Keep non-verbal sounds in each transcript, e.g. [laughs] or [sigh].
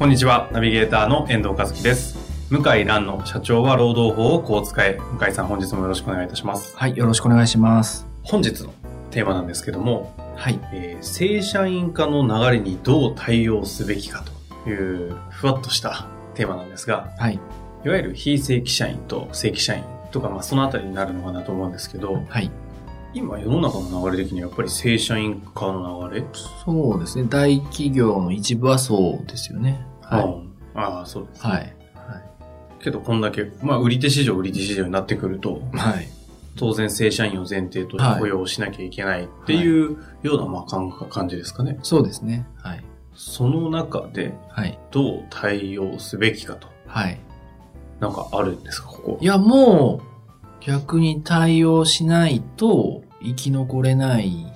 こんにちは、ナビゲーターの遠藤和樹です。向井蘭の社長は労働法をこう使え。向井さん、本日もよろしくお願いいたします。はい、よろしくお願いします。本日のテーマなんですけども、はい。えー正社員化の流れにどう対応すべきかという、ふわっとしたテーマなんですが、はい。いわゆる非正規社員と正規社員とか、まあ、そのあたりになるのかなと思うんですけど、はい。今世の中の流れ的にやっぱり正社員化の流れ？そうですね。大企業の一部はそうですよね。はい。うんああ、そうです、ね。はい。けど、こんだけ、まあ、売り手市場、売り手市場になってくると、はい。当然正社員を前提として雇用しなきゃいけないっていうような、まあ、感感じですかね。そうですね。はい。その中ではい。どう対応すべきかと、はい。なんかあるんですか、ここい。や、もう、逆に対応しないと生き残れない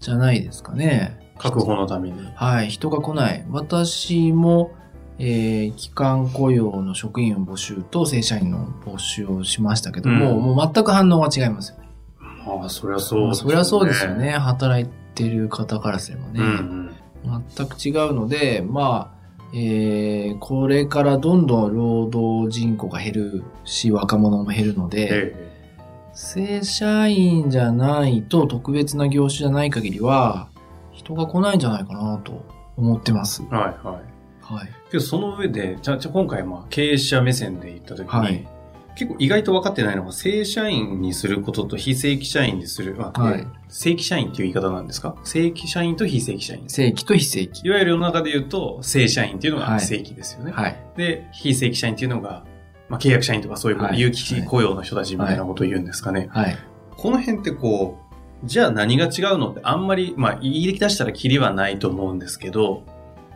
じゃないですかね。確保のために。はい。人が来ない。私も、えー、期間雇用の職員募集と正社員の募集をしましたけども、うんもう全く反応が違いますよね。ああ、そりゃそうですそりゃそうですよね。。働いてる方からすればね。うん全く違うので、まあ、えー、これからどんどん労働人口が減るし、若者も減るのうん。で、え正社員じゃないと特別な業種じゃない限りは、人が来ないんじゃないかなと思ってます。えはいはい。はい。けど、その上で、じゃあ、じゃあ今回、まあ、経営者目線で言ったときに、はい結構意外と分かってないのが、正社員にすることと非正規社員にする、あはい正規社員っていう言い方なんですか？正規社員と非正規社員。正規と非正規。いわゆる世の中で言うと、正社員っていうのはいが正規ですよね。はい。で、非正規社員っていうのが、まあ、契約社員とかそういう有期雇用の人たちみたいなことを言うんですかね。はい。この辺ってこう、じゃあ何が違うのってあんまり、まあ、言い出したらキリはないと思うんですけど、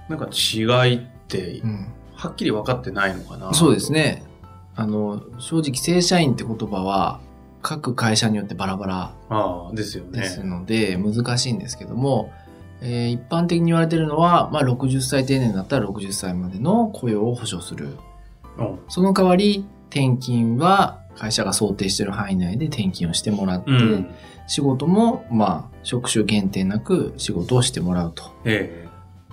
なんか違いってう、ん。はっきり分かってないのかな。そうです。ね。あの、正直正社員って言葉は、各会社によってバラバラああ、ですよね。ですので、難しいんですけども、えー一般的に言われているのは、まあ、60歳定年だったら60歳までの雇用を保障する。うんその代わり、転勤は会社が想定している範囲内で転勤をしてもらって、うん。仕事も、まあ、職種限定なく仕事をしてもらうと。え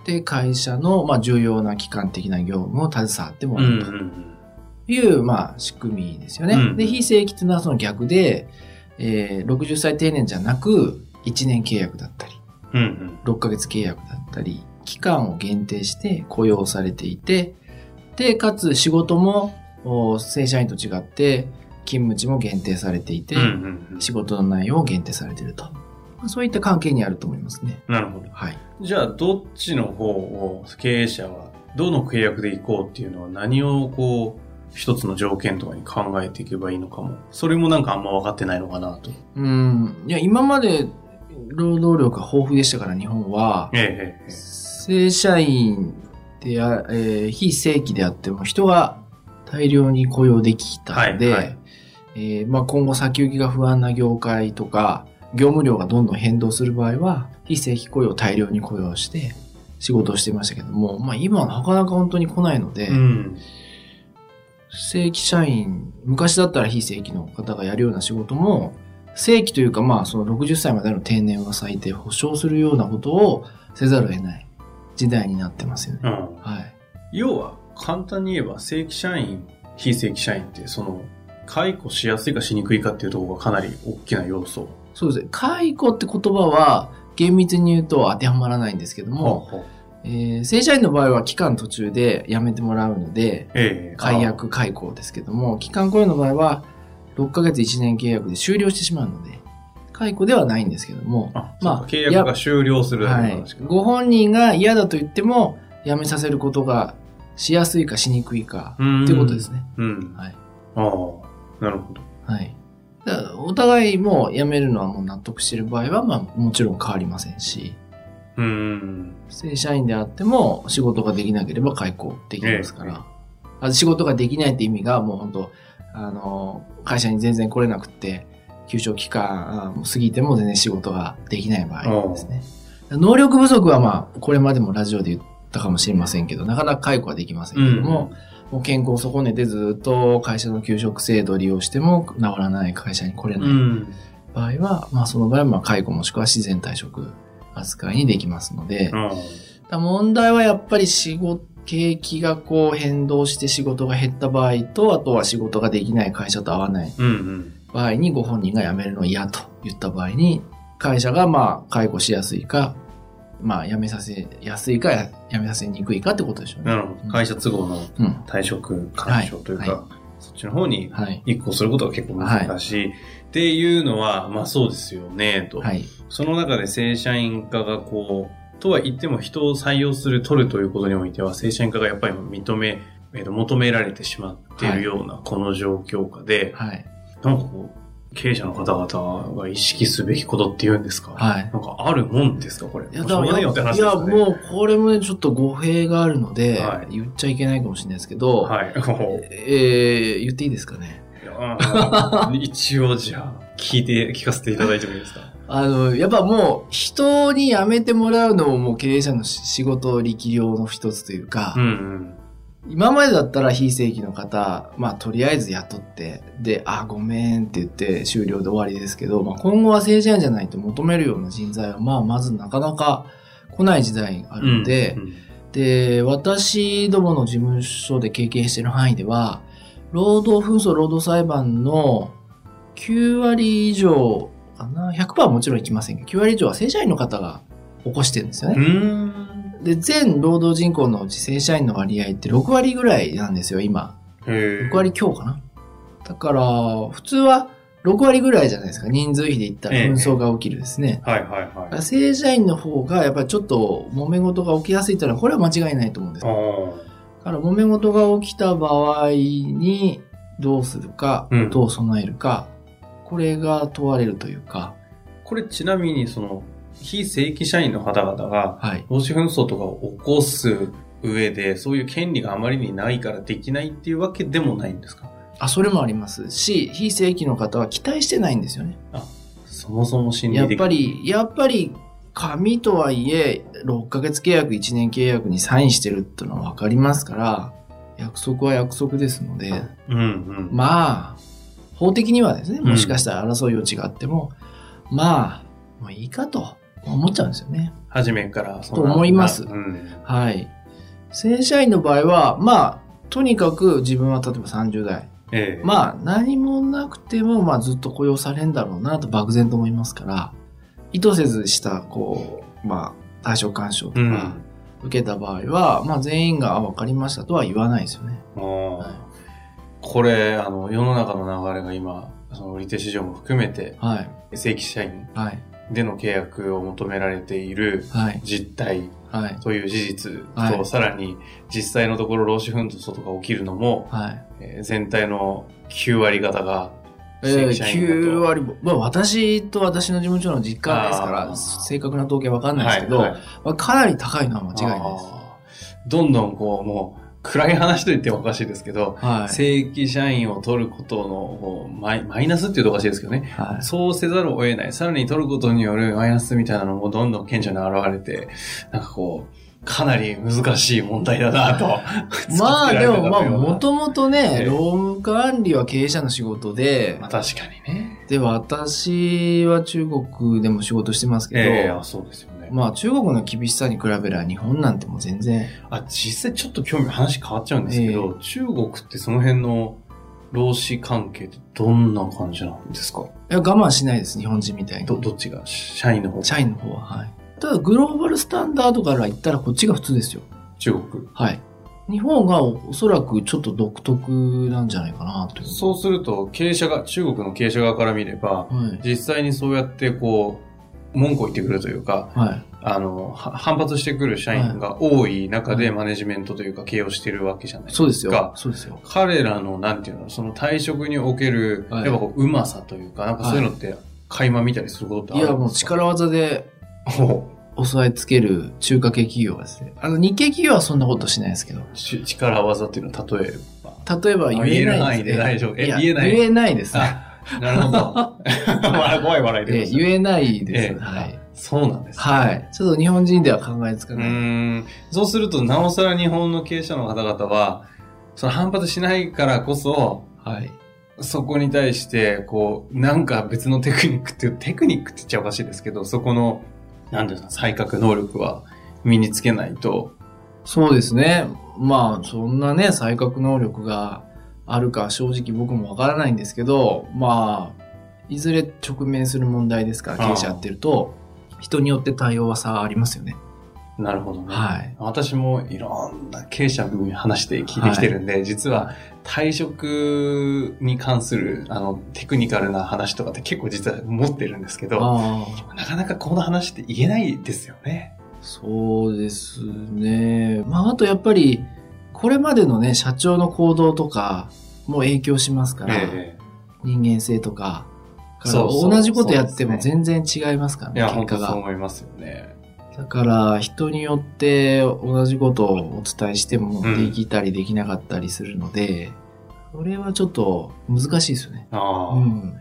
で、会社の、まあ、重要な機関的な業務を携わってもらうという、まあ、仕組みですよね。うんで、非正規っていうのはその逆で、えー60歳定年じゃなく、1年契約だったり、うん。うん6ヶ月契約だったり、期間を限定して雇用されていて、で、かつ仕事もお正社員と違って勤務地も限定されていて、仕事の内容も限定されていると。まあそういった関係にあると思いますね。なるほど。はい。じゃあ、どっちの方を経営者は、どの契約で行こうっていうのは何をこう、一つの条件とかに考えていけばいいのかも。それもなんかあんま分かってないのかなと。うん。いや、今まで労働力が豊富でしたから日本は、ええええ。正社員であ、えー非正規であっても人が大量に雇用できたので、はいはいえーまあ、今後先行きが不安な業界とか、業務量がどんどん変動する場合は、非正規雇用を大量に雇用して仕事をしてましたけども、まあ今はなかなか本当に来ないので、うん。正規社員、昔だったら非正規の方がやるような仕事も、正規というかまあその60歳までの定年は最低保障するようなことをせざるを得ない時代になってますよね。うん。はい。要は、簡単に言えば、正規社員、非正規社員って、その、解雇しやすいかしにくいかっていうところがかなり大きな要素。そうですね。解雇って言葉は厳密に言うと当てはまらないんですけども、ほうえー正社員の場合は期間途中で辞めてもらうので、ええ解約解雇ですけども、期間雇用の場合は6ヶ月1年契約で終了してしまうので、解雇ではないんですけども、あ、まあまあ、契約が終了するだけはいなんですけ。ど。ご本人が嫌だと言っても、辞めさせることがしやすいかしにくいか、うんっていうことですね。うん。はい。ああ、なるほど。はい。お互いもう辞めるのはもう納得している場合は、まあもちろん変わりませんし、うん。正社員であっても仕事ができなければ解雇できますから。あ仕事ができないって意味がもう本当あの、会社に全然来れなくって、休職期間あ過ぎても全然仕事ができない場合ですね。能力不足はまあ、これまでもラジオで言ったかもしれませんけど、なかなか解雇はできませんけども、もう健康を損ねてずっと会社の休職制度を利用しても治らない会社に来れないうん。場合は、まあその場合はまあ解雇もしくは自然退職扱いにできますので、うん。問題はやっぱり仕事、景気がこう変動して仕事が減った場合と、あとは仕事ができない会社と合わないうん。うん。場合にご本人が辞めるの嫌と言った場合に、会社がまあ解雇しやすいか、まあ辞めさせやすいか辞めさせにくいかってことでしょうね。なるほど。会社都合のうん。退職干渉というか、はそっちの方にはい。一個することが結構難しい。っていうのは、まあそうですよね、と。はい。その中で正社員化がこう、とは言っても人を採用する、取るということにおいては、正社員化がやっぱり認め、えーと求められてしまっているようなこの状況下で、はい。なんかこう、経営者の方々が意識すべきことっていうんですか？はい。なんかあるもんですかこれ？いや、しょうがないや。もう、これもね、ちょっと語弊があるので、はい言っちゃいけないかもしれないですけど、はい。えー、言っていいですかね？[laughs] 一応じゃあ、聞いて、聞かせていただいてもいいですか？あの、やっぱもう、人に辞めてもらうのももう経営者のし仕事力量の一つというか、うんうん。今までだったら非正規の方、まあ、とりあえず雇って、で、あ、ごめんって言って終了で終わりですけど、まあ、今後は正社員じゃないと求めるような人材は、まあ、まずなかなか来ない時代があるので、うんで、私どもの事務所で経験している範囲では、労働紛争、労働裁判の9割以上かな、100%はもちろんいきませんけど、9割以上は正社員の方が起こしてるんですようね。ん。で、全労働人口のうち正社員の割合って6割ぐらいなんですよ、今。へえ。6割強かな。だから、普通は6割ぐらいじゃないですか。人数比で言ったら紛争が起きるですね。はいはいはい。正社員の方がやっぱりちょっと揉め事が起きやすいというのは、これは間違いないと思うんですだから揉め事が起きた場合にどうするか、うんどう備えるか、これが問われるというか、これちなみにその、非正規社員の方々が、はい。労使紛争とかを起こす上で、そういう権利があまりにないからできないっていうわけでもないんですか？あ、それもありますし、非正規の方は期待してないんですよね。そもそも心理やっ的ぱり、やっぱり、紙とはいえ、6ヶ月契約、1年契約にサインしてるっていうのは分かりますから、約束は約束ですので、うんうん。まあ、法的にはですね、もしかしたら争う余地があっても、まあ、もういいかと思っちゃうんですよね。初めからと思いますうん。はい。正社員の場合は、まあ、とにかく自分は例えば30代。ええまあ、何もなくても、まあ、ずっと雇用されんだろうなと漠然と思いますから、意図せずした、こう、まあ、対象干渉とうん。か受けた場合は、まあ、全員があ分かりましたとは言わないですよね。あーこれ、あの、世の中の流れが今、その売り手市場も含めて、はい。正規社員はい。での契約を求められているはい。実態はい。という事実と、はいさらに実際のところ労使紛争とか起きるのも、はい。えー全体の9割方がえー、正規社員だと。9割も、まあ私と私の事務所の実家ですかあら、ー正確な統計わかんないですけど、はいはいまあ、かなり高いのは間違いないです。どんどんこう、もう、暗い話と言ってもおかしいですけど、はい。正規社員を取ることのマイマイナスっていうとおかしいですけどね。はい。そうせざるを得ない。さらに取ることによるマイナスみたいなのもどんどん顕著に現れて、なんかこう、かなり難しい問題だなと。[laughs] まあでも、まあももともとね、ええ労務管理は経営者の仕事でまあ、確かにね。で、私は中国でも仕事してますけど、ええあそうですよね。まあ中国の厳しさに比べれば日本なんてもう全然、あ、実際ちょっと興味、話変わっちゃうんですけど、中国ってその辺の労使関係ってどんな感じなんですか？いや我慢しないです、日本人みたいに。ど、どっちが？社員の方？社員の方は、はい。ただグローバルスタンダードから言ったらこっちが普通ですよ。中国。はい。日本がおおそらくちょっと独特なんじゃないかなと。そうすると、経営者が、中国の経営者側から見れば、はい。実際にそうやってこう、文句を言ってくるというか、はい。あの、は反発してくる社員が多い中ではいマネジメントというか経営をしてるわけじゃないですか。そうですよ。そうですよ。彼らの、なんていうの、その退職における、はいやっぱこう、うまさというか、なんかそういうのって、垣間見たりすることってあいや、るんですかもう力技で、お押さえつける中華系企業はですね、あの日系企業はそんなことしないですけど、ち力技っていうのは例えば？例えば言えないです、ね。言える範囲で大丈夫えいや言えない言えないですね。あ、[laughs] なるほど。[laughs] 怖い笑いえで言えないです。ええはい。そうなんですね。はい。ちょっと日本人では考えつかうない。ーん。そうすると、なおさら日本の経営者の方々は、その反発しないからこそ、はい。そこに対して、こう、なんか別のテクニックっていう、テクニックって言っちゃおかしいですけど、そこの、なんていうんですか、才覚能力は身につけないと、そうですね。まあ、そんなね、才覚能力があるか正直僕もわからないんですけど、まあ、いずれ直面する問題ですから、経営者やってると、人によって対応は差ありますよね。なるほどね。はい。私もいろんな経営者に話して聞いてきてるんで、実は退職に関するあのテクニカルな話とかって結構実は持ってるんですけど。なかなかこの話って言えないですよね。そうですね。まあ、あとやっぱり、これまでのね、社長の行動とかも影響しますから、え人間性とか、そう同じことやっても全然違いますからね、えいや、本当そう結果が。思いますよね。だから、人によって同じことをお伝えしてもうんできたりできなかったりするので、それはちょっと難しいですよね。ああ、うん。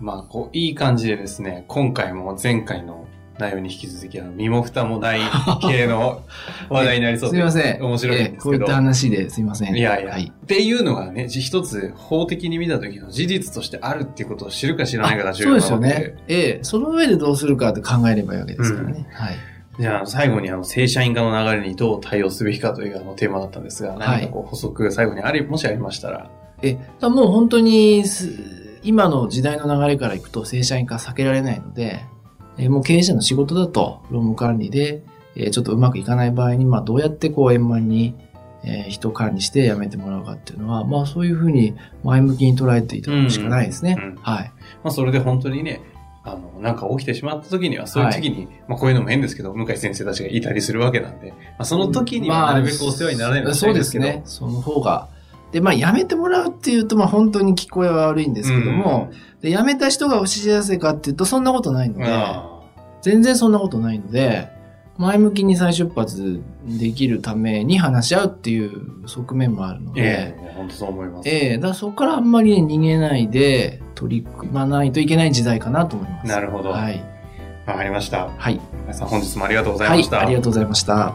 まあ、こう、いい感じでですね、今回も前回の内容に引き続き、あの、身も蓋もない系の話題になりそう [laughs] すいません。面白いんですけど。ええこういった話ですいません。いやいや、はい。っていうのがね、じ一つ法的に見た時の事実としてあるっていうことを知るか知らないかが重そうですよ。ね。ええ、その上でどうするかって考えればいいわけですからね。はい。じゃあ、最後にあの、正社員化の流れにどう対応すべきかというあのテーマだったんですが、何かこう補足、最後にあり、もしありましたら。え、もう本当にす、今の時代の流れからいくと正社員化避けられないので、えもう経営者の仕事だと、労務管理で、えちょっとうまくいかない場合に、まあどうやってこう円満に、えー人管理して辞めてもらうかっていうのは、まあそういうふうに前向きに捉えていただくしかないですね。うんうんはい。まあ、それで本当にね、あの、なんか起きてしまった時には、そういう時に、まあ、こういうのも変ですけど、向井先生たちがいたりするわけなんで、まあ、その時にはなるべくお世話にならないようにしたそいうでけど。ですすね。その方が。で、まあ辞めてもらうっていうと、まあ本当に聞こえは悪いんですけども、で辞めた人が不幸せかっていうと、そんなことないのうん、で、あ全然そんなことないので、前向きに再出発できるために話し合うっていう側面もあるのーで、ええ本当そう思います。ええだからそこからあんまりね、逃げないで取り組まないといけない時代かなと思います。なるほど。わ、はい。かりました。はい。皆さん本日もありがとうございはいまし。た。ありがとうございました。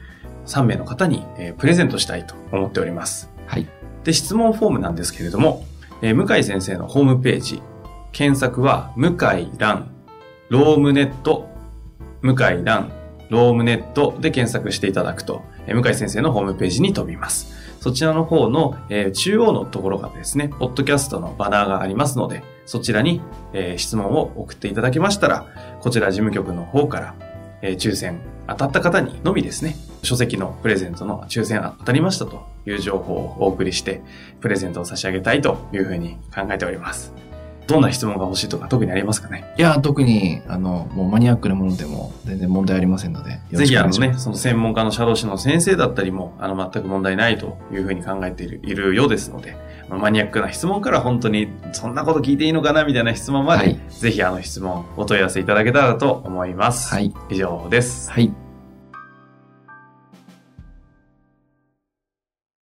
3名の方に、えープレゼントしたいと思っております。はい。で、質問フォームなんですけれども、えー向井先生のホームページ、検索は、向井蘭、ロームネット、向井蘭、ロームネットで検索していただくと、えー向井先生のホームページに飛びます。そちらの方の、えー中央のところがですね、ポッドキャストのバナーがありますので、そちらに、えー質問を送っていただけましたら、こちら事務局の方から、えー抽選当たった方にのみですね、書籍のプレゼントの抽選当たりましたという情報をお送りして、プレゼントを差し上げたいというふうに考えております。どんな質問が欲しいとか特にありますかね？いや、特に、あの、もうマニアックなものでも全然問題ありませんので、ぜひあのね、その専門家の社労士の先生だったりも、あの、全く問題ないというふうに考えているいるようですので、まあマニアックな質問から本当にそんなこと聞いていいのかなみたいな質問まで、はいぜひあの質問お問い合わせいただけたらと思います。はい。以上です。はい。